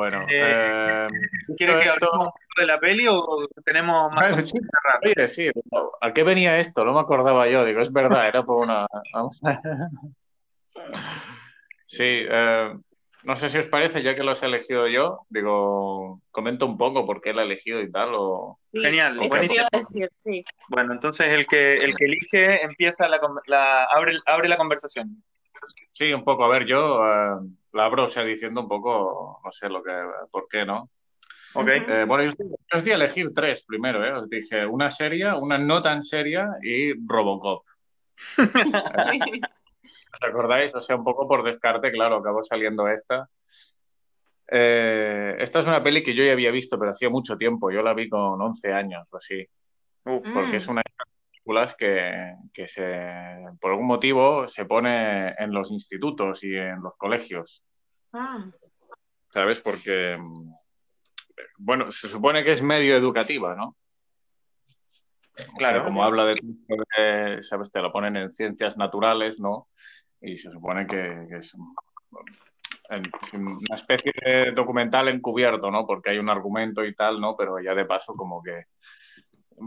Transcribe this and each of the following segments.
Bueno, eh, ¿quieres que hablemos de la peli o tenemos más? Oye, sí, ¿a qué venía esto? No me acordaba yo. Digo, es verdad, era por una. Vamos a... Sí, eh, no sé si os parece, ya que lo he elegido yo, digo, comento un poco por qué lo he elegido y tal. O... Genial, buenísimo. Decir, sí. Bueno, entonces el que, el que elige empieza la, la abre, abre la conversación. Sí, un poco. A ver, yo eh, la abro, o sea, diciendo un poco, no sé lo que, por qué, ¿no? Ok. Eh, bueno, yo, os di a elegir tres primero, ¿eh? Os dije una seria, una no tan seria y Robocop. ¿Os acordáis? O sea, un poco por descarte, claro, acabó saliendo esta. Eh, esta es una peli que yo ya había visto, pero hacía mucho tiempo. Yo la vi con 11 años o así. porque es una las películas que, que se, por algún motivo se pone en los institutos y en los colegios. Ah. ¿Sabes? Porque, bueno, se supone que es medio educativa, ¿no? Claro. como habla de, ¿sabes? Te lo ponen en ciencias naturales, ¿no? y se supone que, es una especie de documental encubierto, ¿no? Porque hay un argumento y tal, ¿no? Pero ya de paso como que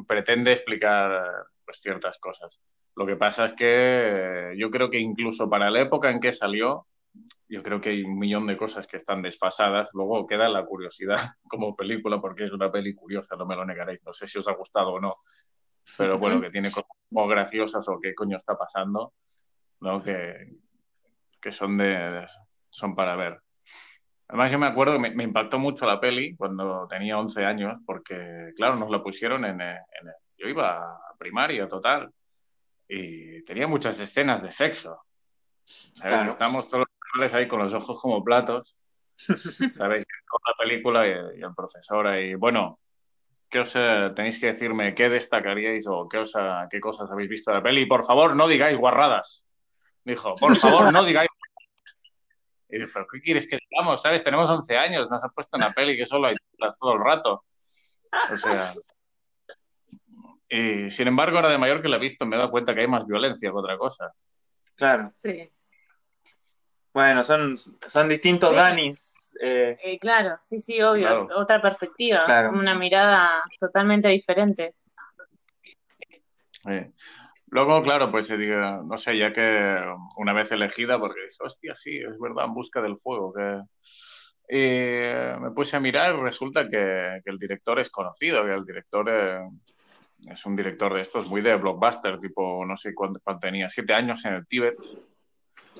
pretende explicar pues, ciertas cosas. Lo que pasa es que yo creo que incluso para la época en que salió, yo creo que hay un millón de cosas que están desfasadas. Luego queda la curiosidad como película, porque es una peli curiosa, no me lo negaréis. No sé si os ha gustado o no, pero bueno, que tiene cosas como graciosas o qué coño está pasando. ¿no? Que, que son, de, son para ver. Además, yo me acuerdo que me, impactó mucho la peli cuando tenía 11 años, porque, claro, nos la pusieron en, Yo iba a primaria total y tenía muchas escenas de sexo. Estamos todos los ahí con los ojos como platos, ¿sabéis? Con la película y, el profesor ahí. Bueno, ¿qué os eh, tenéis que decirme? ¿Qué destacaríais o qué, os, qué cosas habéis visto de la peli? Por favor, no digáis guarradas. Dijo, por favor, no digáis. Y ¿pero qué quieres que digamos? ¿Sabes? Tenemos 11 años, nos han puesto una peli que solo hay todo el rato. O sea. Y sin embargo, ahora de mayor que la he visto, me he dado cuenta que hay más violencia que otra cosa. Claro. Sí. Bueno, son, son distintos Danis. Eh. Eh, claro, sí, sí, obvio. Otra perspectiva, una mirada totalmente diferente. Sí. Luego, claro, pues digo, no sé, ya que una vez elegida, porque dije, hostia, sí, es verdad, en busca del fuego. Que... Y me puse a mirar y resulta que, el director es conocido, que el director eh, es un director de estos muy de blockbuster, tipo, no sé cuánto, tenía, siete años en el Tíbet.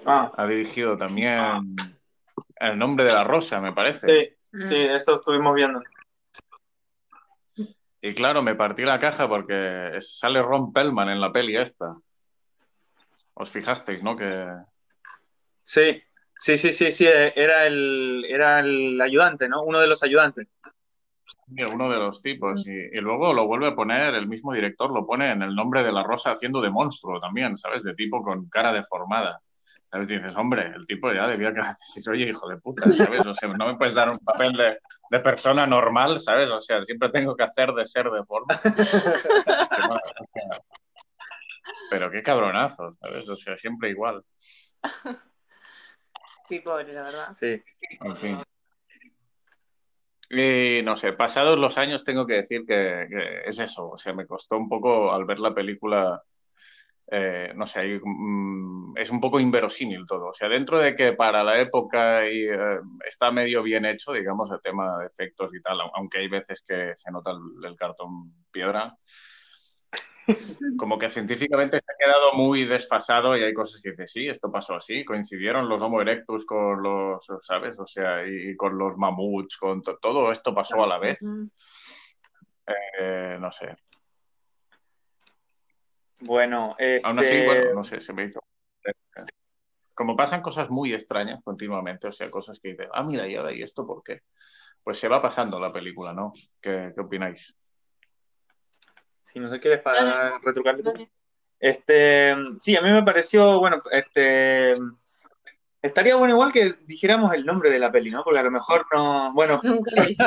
Ah. Ha dirigido también El nombre de la rosa, me parece. Sí, sí, eso estuvimos viendo. Y claro, me partí la caja porque sale Ron Pellman en la peli esta. Os fijasteis, ¿no? Que... Sí, sí, sí, sí, sí, era el, era el ayudante, ¿no? Uno de los ayudantes. Uno de los tipos. Y, y, luego lo vuelve a poner, el mismo director lo pone en el nombre de la rosa haciendo de monstruo también, ¿sabes? De tipo con cara deformada. ¿Sabes? dices, hombre, el tipo ya debía que oye, hijo de puta, ¿sabes? O sea, no me puedes dar un papel de, de persona normal, ¿sabes? O sea, siempre tengo que hacer de ser de forma. Pero qué cabronazo, ¿sabes? O sea, siempre igual. Sí, pobre, la verdad. Sí. En fin. Y no sé, pasados los años tengo que decir que, es eso. O sea, me costó un poco al ver la película eh, no sé, mm, es un poco inverosímil todo. O sea, dentro de que para la época eh, está medio bien hecho, digamos, el tema de efectos y tal, aunque hay veces que se nota el, cartón piedra, como que científicamente se ha quedado muy desfasado y hay cosas que dice sí, esto pasó así, coincidieron los Homo erectus con los, ¿sabes? O sea, y, con los mamuts, con todo esto pasó a la vez. Eh, no sé, bueno, este... Aún así, bueno, no sé, se me hizo. Como pasan cosas muy extrañas continuamente, o sea, cosas que dicen, ah, mira, y ahora, ¿y esto por qué? Pues se va pasando la película, ¿no? ¿Qué, qué opináis? Si no sé qué para retrucarle. Este, sí, a mí me pareció, bueno, este, Estaría bueno igual que dijéramos el nombre de la peli, ¿no? Porque a lo mejor no. Bueno. Nunca lo dije.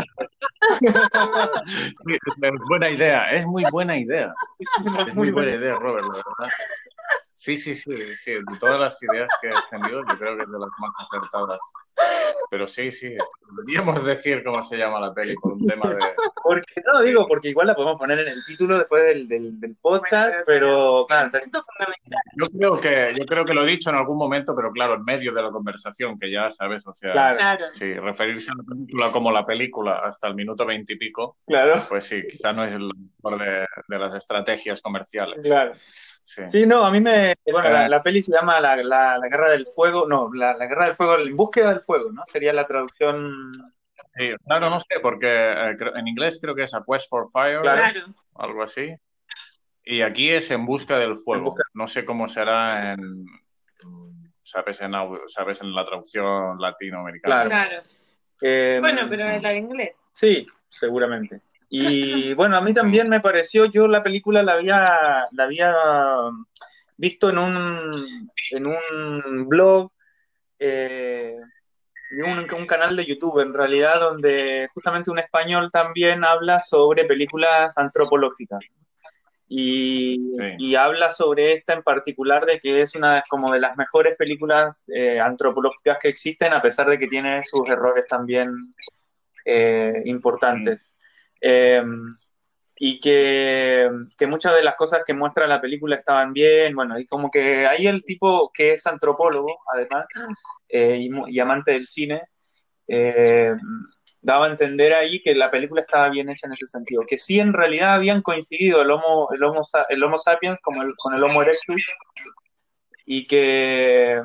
buena idea, es muy buena idea. Es muy buena idea, Robert, la verdad. Sí, sí, sí, sí. De todas las ideas que he tenido, yo creo que es de las más acertadas. Pero sí, sí, deberíamos decir cómo se llama la peli por un tema de... Porque, no, digo, porque igual la podemos poner en el título después del, del, podcast, pero claro, yo creo, que, yo creo que lo he dicho en algún momento, pero claro, en medio de la conversación, que ya sabes, o sea, claro. sí, referirse a la película como la película hasta el minuto veintipico, claro. pues sí, quizá no es el mejor de, de las estrategias comerciales. Claro. Sí. no, a mí me. Bueno, la, peli se llama la, la, Guerra del Fuego. No, la, Guerra del Fuego, en búsqueda del fuego, ¿no? Sería la traducción. Sí, claro, no sé, porque eh, en inglés creo que es A Quest for Fire, claro. algo así. Y aquí es En busca del fuego. No sé cómo será en. ¿Sabes en, sabes en la traducción latinoamericana? Claro. Eh, bueno, pero en la inglés. Sí, seguramente. Y bueno, a mí también me pareció, yo la película la había, la había visto en un, en un blog, eh, un, un, canal de YouTube en realidad, donde justamente un español también habla sobre películas antropológicas. Y, y, habla sobre esta en particular de que es una como de las mejores películas eh, antropológicas que existen, a pesar de que tiene sus errores también eh, importantes. Em, y que, muchas de las cosas que muestra la película estaban bien, bueno, y como que ahí el tipo que es antropólogo, además, eh, y, amante del cine, em, daba a entender ahí que la película estaba bien hecha en ese sentido, que sí en realidad habían coincidido el Homo, el homo, el homo sapiens como con el Homo erectus, y que,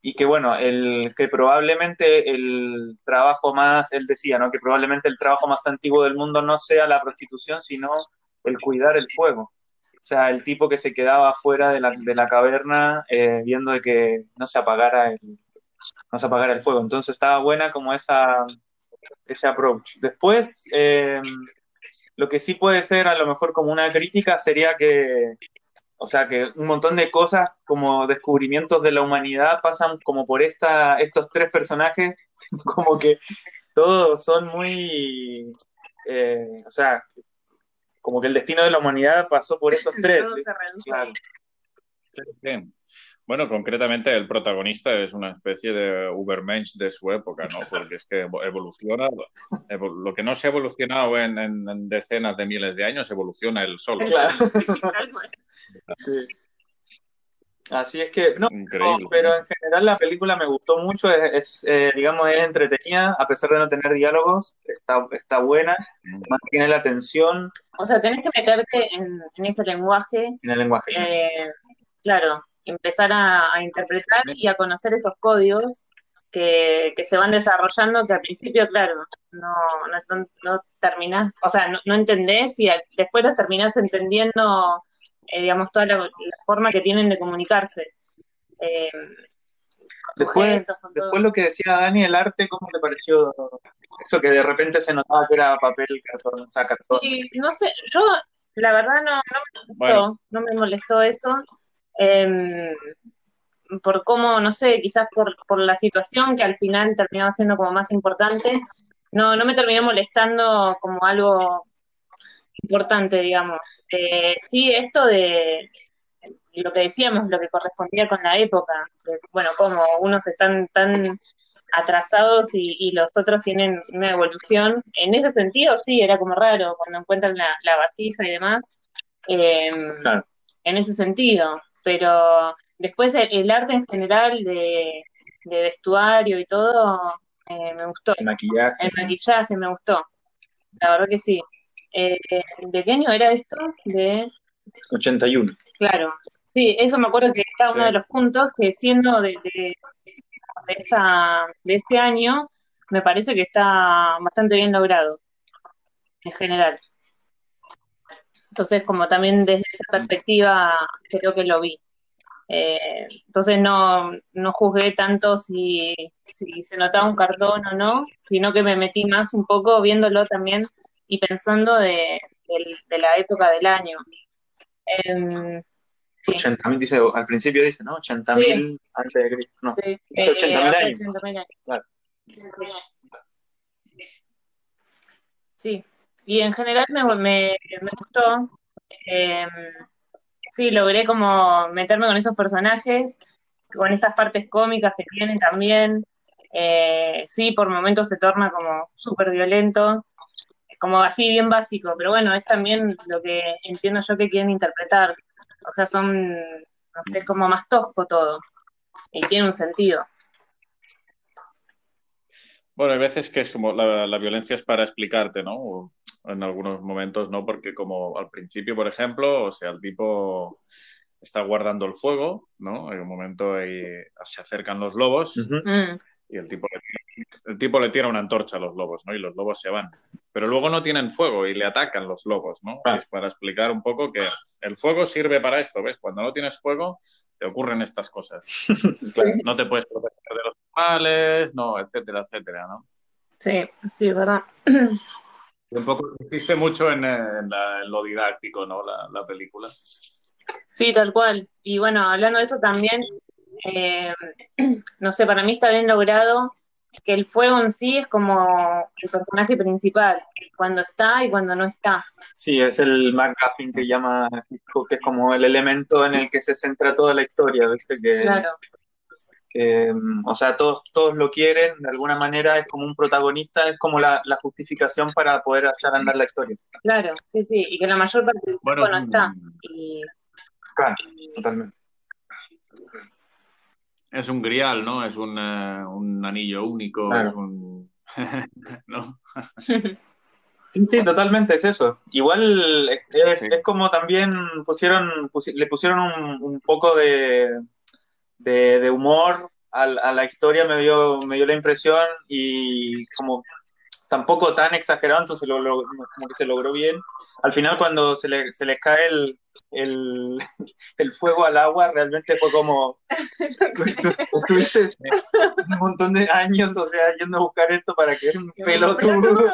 y que bueno, el, que probablemente el trabajo más, él decía, ¿no? que probablemente el trabajo más antiguo del mundo no sea la prostitución, sino el cuidar el fuego. O sea, el tipo que se quedaba fuera de la, de la caverna eh, viendo de que no se apagara el, no se apagara el fuego. Entonces estaba buena como esa, ese approach. Después, eh, lo que sí puede ser a lo mejor como una crítica sería que o sea que un montón de cosas como descubrimientos de la humanidad pasan como por esta, estos tres personajes, como que todos son muy, eh, o sea, como que el destino de la humanidad pasó por estos tres. Bueno, concretamente el protagonista es una especie de Ubermensch de su época, ¿no? Porque es que evoluciona, lo que no se ha evolucionado en, decenas de miles de años, evoluciona el solo. Claro. sí. Así es que, no, pero en general la película me gustó mucho, es, eh, digamos, es entretenida, a pesar de no tener diálogos, está, está buena, mm. mantiene la atención. O sea, tenés que meterte en, ese lenguaje. En el lenguaje. Eh, claro, empezar a, interpretar y a conocer esos códigos que, se van desarrollando, que al principio, claro, no, no, no terminás, o sea, no, no entendés y después los terminás entendiendo, eh, digamos, toda la, forma que tienen de comunicarse. Eh, después, después lo que decía Dani, el arte, ¿cómo te pareció eso que de repente se notaba que era papel, cartón, o sea, cartón? Sí, no sé, yo la verdad no, no me molestó, no me molestó eso. Em, por cómo, no sé, quizás por, por la situación que al final terminaba siendo como más importante, no, no me terminó molestando como algo importante, digamos. Eh, sí, esto de lo que decíamos, lo que correspondía con la época, bueno, como unos están tan atrasados y, los otros tienen una evolución, en ese sentido sí, era como raro cuando encuentran la, la vasija y demás, em, en ese sentido, pero después el, arte en general de, vestuario y todo eh, me gustó. El maquillaje. El maquillaje me gustó. La verdad que sí. Eh, ¿De qué año era esto? De 81. Claro. Sí, eso me acuerdo que era uno de los puntos que siendo de, de, de este año, me parece que está bastante bien logrado en general. Entonces, como también desde esa perspectiva, creo que lo vi. Eh, entonces no, no juzgué tanto si, se notaba un cartón o no, sino que me metí más un poco viéndolo también y pensando de, la época del año. Eh, dice, al principio dice, ¿no? 80.000 antes de Cristo. No, sí. 80.000 eh, años. años. Claro. Sí, y en general me, me, gustó. Eh, sí, logré como meterme con esos personajes, con estas partes cómicas que tienen también. Eh, sí, por momentos se torna como súper violento, como así bien básico, pero bueno, es también lo que entiendo yo que quieren interpretar. O sea, son, no sé, como más tosco todo y tiene un sentido. Bueno, hay veces que es como la, la violencia es para explicarte, ¿no? En algunos momentos, ¿no? Porque como al principio, por ejemplo, o sea, el tipo está guardando el fuego, ¿no? En un momento ahí se acercan los lobos y el tipo, el tipo le tira una antorcha a los lobos, ¿no? Y los lobos se van. Pero luego no tienen fuego y le atacan los lobos, ¿no? Es para explicar un poco que el fuego sirve para esto, ¿ves? Cuando no tienes fuego, te ocurren estas cosas. No te puedes proteger de los animales, no, etcétera, etcétera, ¿no? Sí, sí, verdad. Un poco existe mucho en, lo didáctico, ¿no? La, película. Sí, tal cual. Y bueno, hablando de eso también, eh, no sé, para mí está bien logrado que el fuego en sí es como el personaje principal, cuando está y cuando no está. Sí, es el McGuffin que llama que es como el elemento en el que se centra toda la historia, Que, claro. Mm, o sea, todos, todos lo quieren, de alguna manera es como un protagonista, es como la, justificación para poder echar a andar la historia. Claro, sí, sí, y que la mayor parte del tiempo no está. Y... Claro, totalmente es un grial, ¿no? Es un, eh, un anillo único, es un... ¿no? sí, sí, totalmente es eso. Igual es, es como también pusieron, le pusieron un, un poco de, de, de humor a, a, la historia, me dio, me dio la impresión y como tampoco tan exagerado, entonces lo, como que se logró bien. Al final cuando se le, se le cae el, el, el, fuego al agua, realmente fue como, estuviste un montón de años, o sea, yendo a buscar esto para que un pelotudo.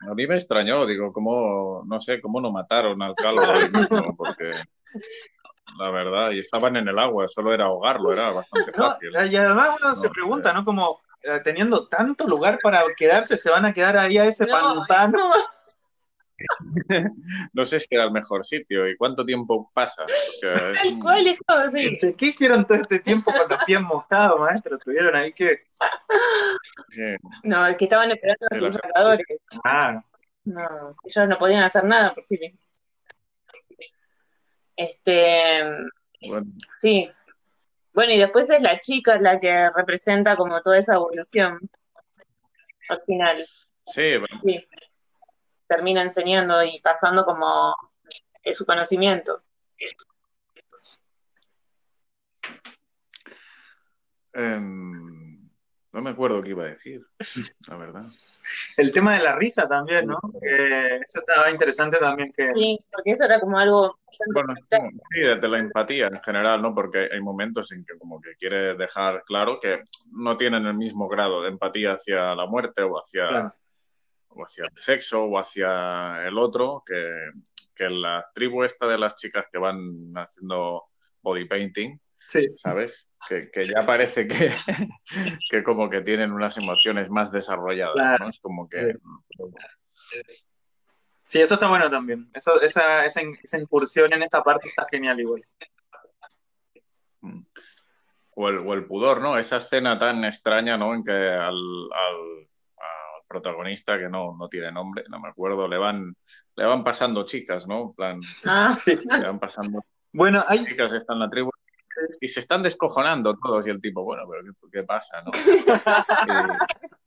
A mí me extrañó, digo, cómo, no sé, cómo no mataron al calvo, porque la verdad, y estaban en el agua, solo era ahogarlo, era bastante fácil. y además uno se pregunta, ¿no? Como, eh, teniendo tanto lugar para quedarse, se van a quedar ahí a ese pantano. No. sé si era el mejor sitio y cuánto tiempo pasa. ¿Cuál es todo, ¿Qué hicieron todo este tiempo con los pies mojados, maestro? ¿Tuvieron ahí que...? No, es que estaban esperando a sus salvadores. Ah. No, ellos no podían hacer nada por sí mismos. Este... Sí, bueno, y después es la chica la que representa como toda esa evolución al final. Sí, bueno. sí. Termina enseñando y pasando como su conocimiento. Em, no me acuerdo qué iba a decir, la verdad. El tema de la risa también, ¿no? eso estaba interesante también. Que... Sí, porque eso era como algo bueno, sí, de la empatía en general, ¿no? Porque hay momentos en que como que quiere dejar claro que no tienen el mismo grado de empatía hacia la muerte o hacia, o hacia el sexo o hacia el otro, que, que la tribu esta de las chicas que van haciendo body painting, sí. ¿sabes? Que, que, ya parece que, que como que tienen unas emociones más desarrolladas, ¿no? Es como que... Sí, eso está bueno también. Eso, esa, esa, esa incursión en esta parte está genial igual. O el, o el, pudor, ¿no? Esa escena tan extraña, ¿no? En que al, al, protagonista, que no, no tiene nombre, no me acuerdo, le van, le van pasando chicas, ¿no? En plan, ah, sí. le van pasando bueno, hay... chicas están en la tribu y se están descojonando todos y el tipo, bueno, pero ¿qué, qué pasa, no?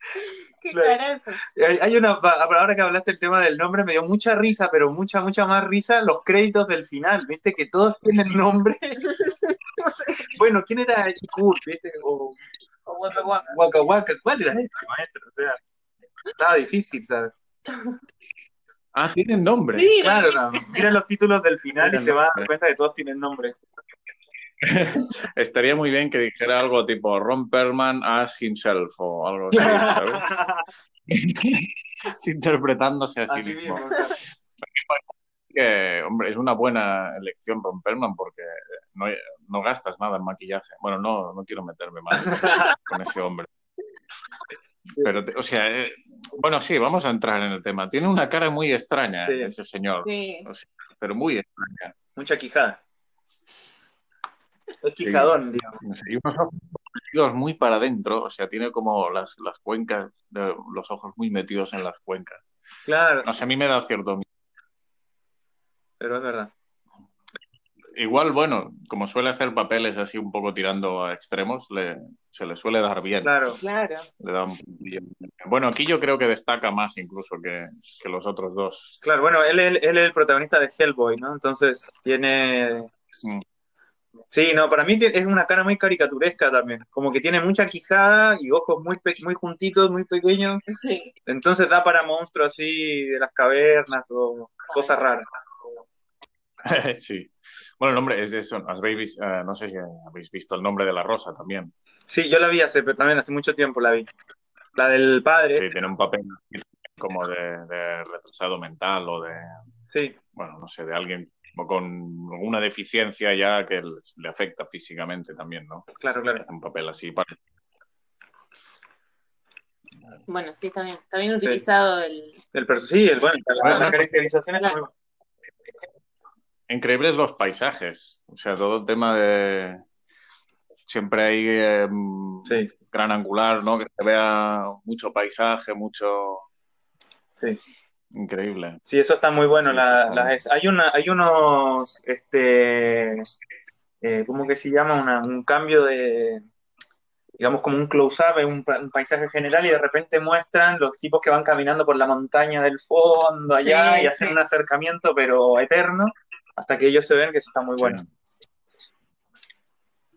Hay una, ahora que hablaste del tema del nombre, me dio mucha risa, pero mucha, mucha más risa los créditos del final, ¿viste? Que todos tienen nombre. bueno, ¿quién era Ikur, viste? O, Waka Waka. ¿Cuál era este maestro? O sea, estaba difícil, ¿sabes? Ah, tienen nombre. Sí, claro, no. mira los títulos del final y te vas a dar cuenta que todos tienen nombre. Estaría muy bien que dijera algo tipo Ron Perlman as himself o algo así, ¿sabes? Interpretándose a sí mismo. Que, hombre, es una buena elección Ron Perlman porque no, no, gastas nada en maquillaje. Bueno, no, no quiero meterme mal con ese hombre. Pero, o sea, eh, bueno, sí, vamos a entrar en el tema. Tiene una cara muy extraña ese señor, pero muy extraña. Mucha quijada. Es quijadón, digamos. y unos ojos muy para adentro, o sea, tiene como las, las cuencas, de los ojos muy metidos en las cuencas. Claro. No sé, a mí me da cierto miedo. Pero es verdad. Igual, bueno, como suele hacer papeles así un poco tirando a extremos, le, se le suele dar bien. Claro. Claro. Le da un- Bueno, aquí yo creo que destaca más incluso que, que los otros dos. Claro, bueno, él, él- él es el protagonista de Hellboy, ¿no? Entonces tiene... Mm. Sí, no, para mí es una cara muy caricaturesca también. Como que tiene mucha quijada y ojos muy, pe- muy juntitos, muy pequeños. Sí. Entonces da para monstruos así de las cavernas o cosas raras. sí. Bueno, el nombre es eso. ¿Habéis vis- eh, no sé si habéis visto el nombre de la rosa también. Sí, yo la vi hace, pero también hace mucho tiempo la vi. La del padre. Sí, tiene un papel como de, de retrasado mental o de, Sí, bueno, no sé, de alguien como con alguna deficiencia ya que le, afecta físicamente también, ¿no? claro, claro. Hace un papel así. para- Bueno, sí, está bien. Está bien Sí. utilizado el. El sí, el, bueno, la, la caracterización está muy buena. Increíbles los paisajes. O sea, todo el tema de. Siempre hay eh, Sí, gran angular, ¿no? Que se vea mucho paisaje, mucho. sí. Increíble. Sí, eso está muy bueno. Sí, la- las- hay una, hay unos, este, eh, ¿cómo que se llama? Una- un cambio de, digamos, como un close-up, un, pa- un paisaje general y de repente muestran los tipos que van caminando por la montaña del fondo allá Sí, y hacen sí. un acercamiento, pero eterno, hasta que ellos se ven que está muy bueno.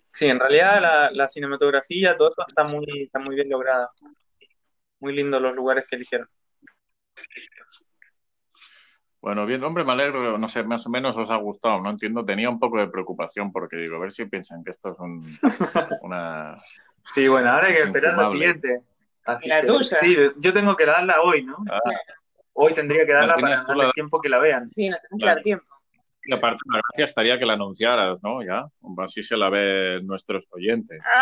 Sí, en realidad la, la cinematografía, todo eso está muy, está muy bien lograda. Muy lindo los lugares que eligieron. Bueno, bien, hombre, me alegro, no sé, más o menos os ha gustado, no entiendo, tenía un poco de preocupación porque digo, a ver si piensan que esto es un, una... Sí, bueno, ahora hay que Es esperar la siguiente. Así La que- tuya. Sí, yo tengo que darla hoy, ¿no? Ah, Hoy tendría que darla La para darle la- tiempo que la vean. Sí, no tenés que dar tiempo. y aparte, la gracia estaría que la anunciaras, ¿no? Ya, así se la ven nuestros oyentes.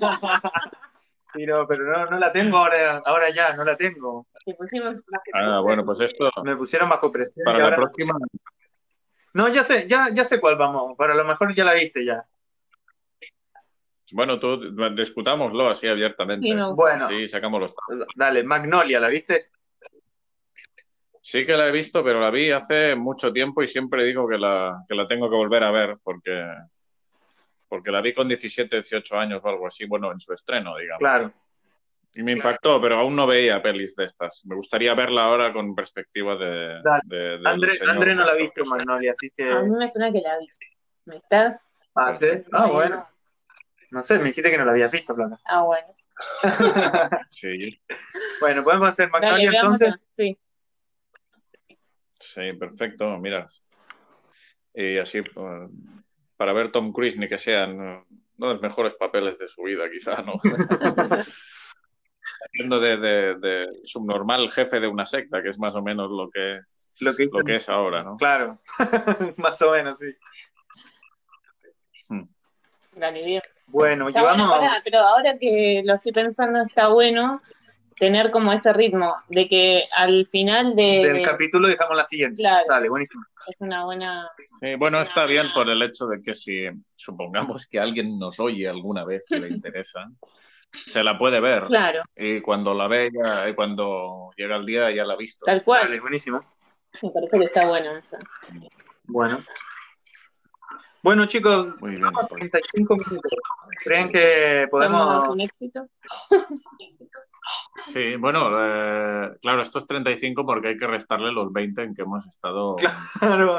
Sí, no, pero no, no la tengo ahora, ahora ya, no la tengo. Te pusimos Ah, bueno, pues esto, Me pusieron bajo presión. para y la ahora- próxima, No, ya sé, ya, ya sé cuál vamos. Para lo mejor ya la viste ya. bueno, tú, discutámoslo así abiertamente. Sí, no. Bueno, Sí, sacamos los... dale, Magnolia, ¿la viste? Sí que la he visto, pero la vi hace mucho tiempo y siempre digo que la, que la tengo que volver a ver porque, porque la vi con 17, 18 años o algo así, bueno, en su estreno, digamos. Claro. Y me impactó, pero aún no veía pelis de estas. Me gustaría verla ahora con perspectiva de... De- del André, no la ha visto, Magnolia, así que. A mí me suena que la viste. ¿Me estás? Ah, ¿sí? Ah, bueno. No sé, me dijiste que no la habías visto, Plata. Ah, bueno. Sí, Bueno, podemos hacer Magnolia entonces. Sí. sí, perfecto, mira. Y así, eh, para ver Tom Cruise, ni que sean eh, no los mejores papeles de su vida, quizá, ¿no? Haciendo de, de- de subnormal jefe de una secta, que es más o menos lo que, Lo que, lo que es ahora, ¿no? Claro, más o menos, sí. Dale, bien. Bueno, Está bueno, llevamos. pará, pero ahora que lo estoy pensando, está bueno tener como ese ritmo de que al final de. Del capítulo dejamos la siguiente. Claro, Dale, buenísimo. es una buena. Bueno, está bien por el hecho de que si supongamos que alguien nos oye alguna vez que le interesa, se la puede ver. Claro, Y cuando la ve, ya, y cuando llega el día, ya la ha visto. tal cual. Dale, buenísimo. Me parece que está bueno eso. Bueno. Bueno, chicos, Muy bien. pues. 35 minutos. ¿Creen que ¿Somos podemos.? un éxito? Sí, bueno, eh, claro, esto es 35 porque hay que restarle los 20 en que hemos estado Claro,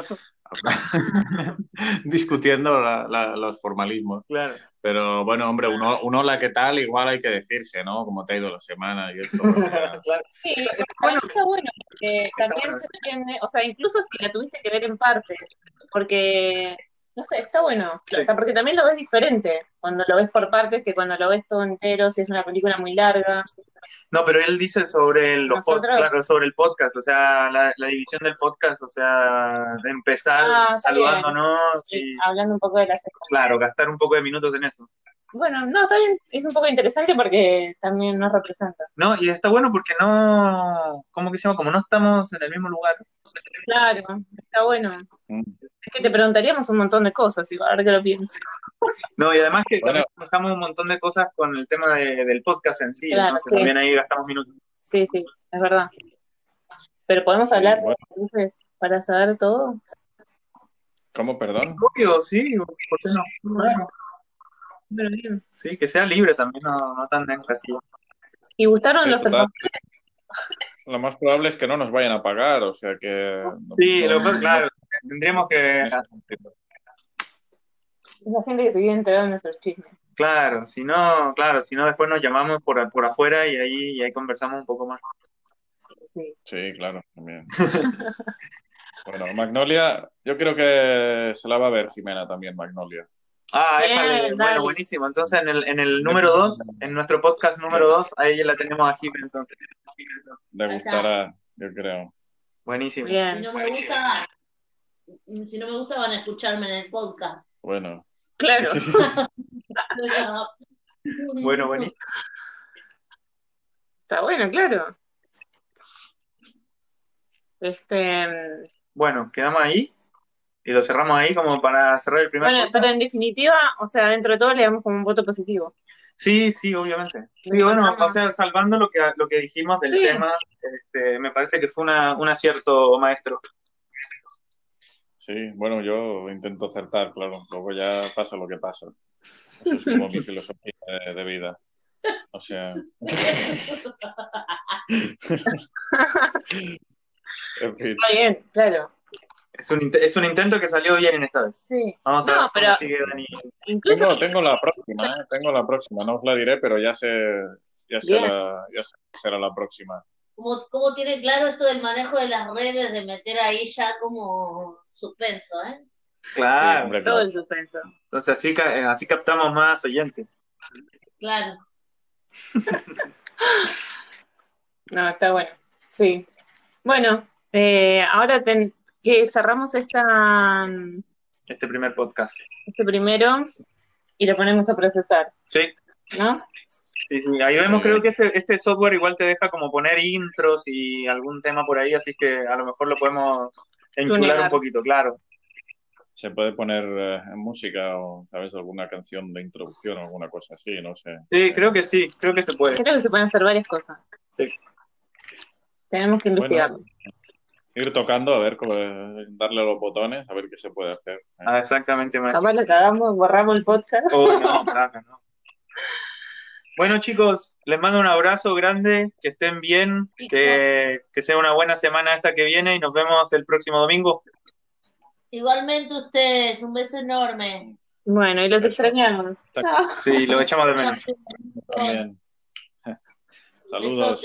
discutiendo la- la- los formalismos. claro. Pero bueno, hombre, un, ho- un hola, ¿qué tal? Igual hay que decirse, ¿no? Cómo te ha ido la semana y esto. porque- claro. Sí, mí está bueno, porque también se entiende, o sea, incluso si la tuviste que ver en partes, porque, no sé, está bueno, Sí. hasta porque también lo ves diferente cuando lo ves por partes que cuando lo ves todo entero, si es una película muy larga. No, pero él dice sobre el, pod- claro, sobre el podcast, o sea, la, la división del podcast, o sea, de empezar Ah, saludándonos y, Hablando un poco de las claro, gastar un poco de minutos en eso. Bueno, no, está bien, es un poco interesante porque también nos representa. No, y está bueno porque no, ¿cómo que se llama? Como no estamos en el mismo lugar. Claro, está bueno. Mm. Es que te preguntaríamos un montón de cosas, igual, ahora que lo pienso. No, y además que bueno. trabajamos un montón de cosas con el tema del podcast en sí, entonces también ahí gastamos minutos. Sí, sí, es verdad. Pero podemos hablar entonces para saber todo. ¿Cómo, perdón? Obvio, sí, ¿por qué no? Sí, que sea libre también, no, no tan encasillado. ¿Y gustaron los Lo más probable es que no nos vayan a pagar, o sea que... Sí, lo más, claro, tendríamos que... Esa gente que se quiere enterar de nuestros chismes. Claro, si no, claro, si no después nos llamamos por, por afuera y ahí, y ahí conversamos un poco más. Sí, sí claro, también. bueno, Magnolia, yo creo que se la va a ver Jimena también, Magnolia. Ah, Bien, bueno, buenísimo. Entonces, en el, en el número 2, en nuestro podcast número 2, ahí ya la tenemos a Jimena, entonces. Le gustará, yo creo. Buenísimo. Bien. Si no me gusta, si no me gusta, van a escucharme en el podcast. Bueno. Claro. bueno, buenísimo. Está bueno, claro. Este. Bueno, quedamos ahí y lo cerramos ahí como para cerrar el primer. Bueno, pero en definitiva, o sea, dentro de todo le damos como un voto positivo. Sí, sí, obviamente. Sí, bueno, o sea, salvando lo que, lo que dijimos del tema, este, me parece que fue una, un acierto maestro. Sí, bueno, yo intento acertar, claro, luego ya pasa lo que pasa. Eso es como mi filosofía de vida. O sea. en fin. Está bien, claro. Es un, es un intento que salió bien en esta vez. Sí. Vamos a ver cómo sigue Dani. Incluso... Tengo, la próxima, ¿eh? tengo la próxima, no os la diré, pero ya sé, ya será, ya será la próxima. Como, como tiene claro esto del manejo de las redes, de meter ahí ya como suspenso, ¿eh? Claro, todo el suspenso. Entonces así, así captamos más oyentes. Claro. no, está bueno. Sí. Bueno, eh, ahora ten, que cerramos esta este primer podcast. Este primero y lo ponemos a procesar. Sí. ¿No? Sí, sí. Ahí vemos, creo que este, este software igual te deja como poner intros y algún tema por ahí, así que a lo mejor lo podemos enchular un poquito, claro. Se puede poner en música o, ¿sabes? Alguna canción de introducción o alguna cosa así, no sé. Sí, creo que sí, creo que se puede. Creo que se pueden hacer varias cosas. Sí. Tenemos que investigarlo ir tocando, a ver, cómo, darle a los botones, a ver qué se puede hacer. ¿eh? Ah, exactamente. Capaz le cagamos, borramos el podcast. Oh, no, claro, no. Bueno, chicos, les mando un abrazo grande, que estén bien, que, que, sea una buena semana esta que viene y nos vemos el próximo domingo. Igualmente ustedes, un beso enorme. Bueno, y los extrañamos. Sí, los echamos de menos. También. Saludos.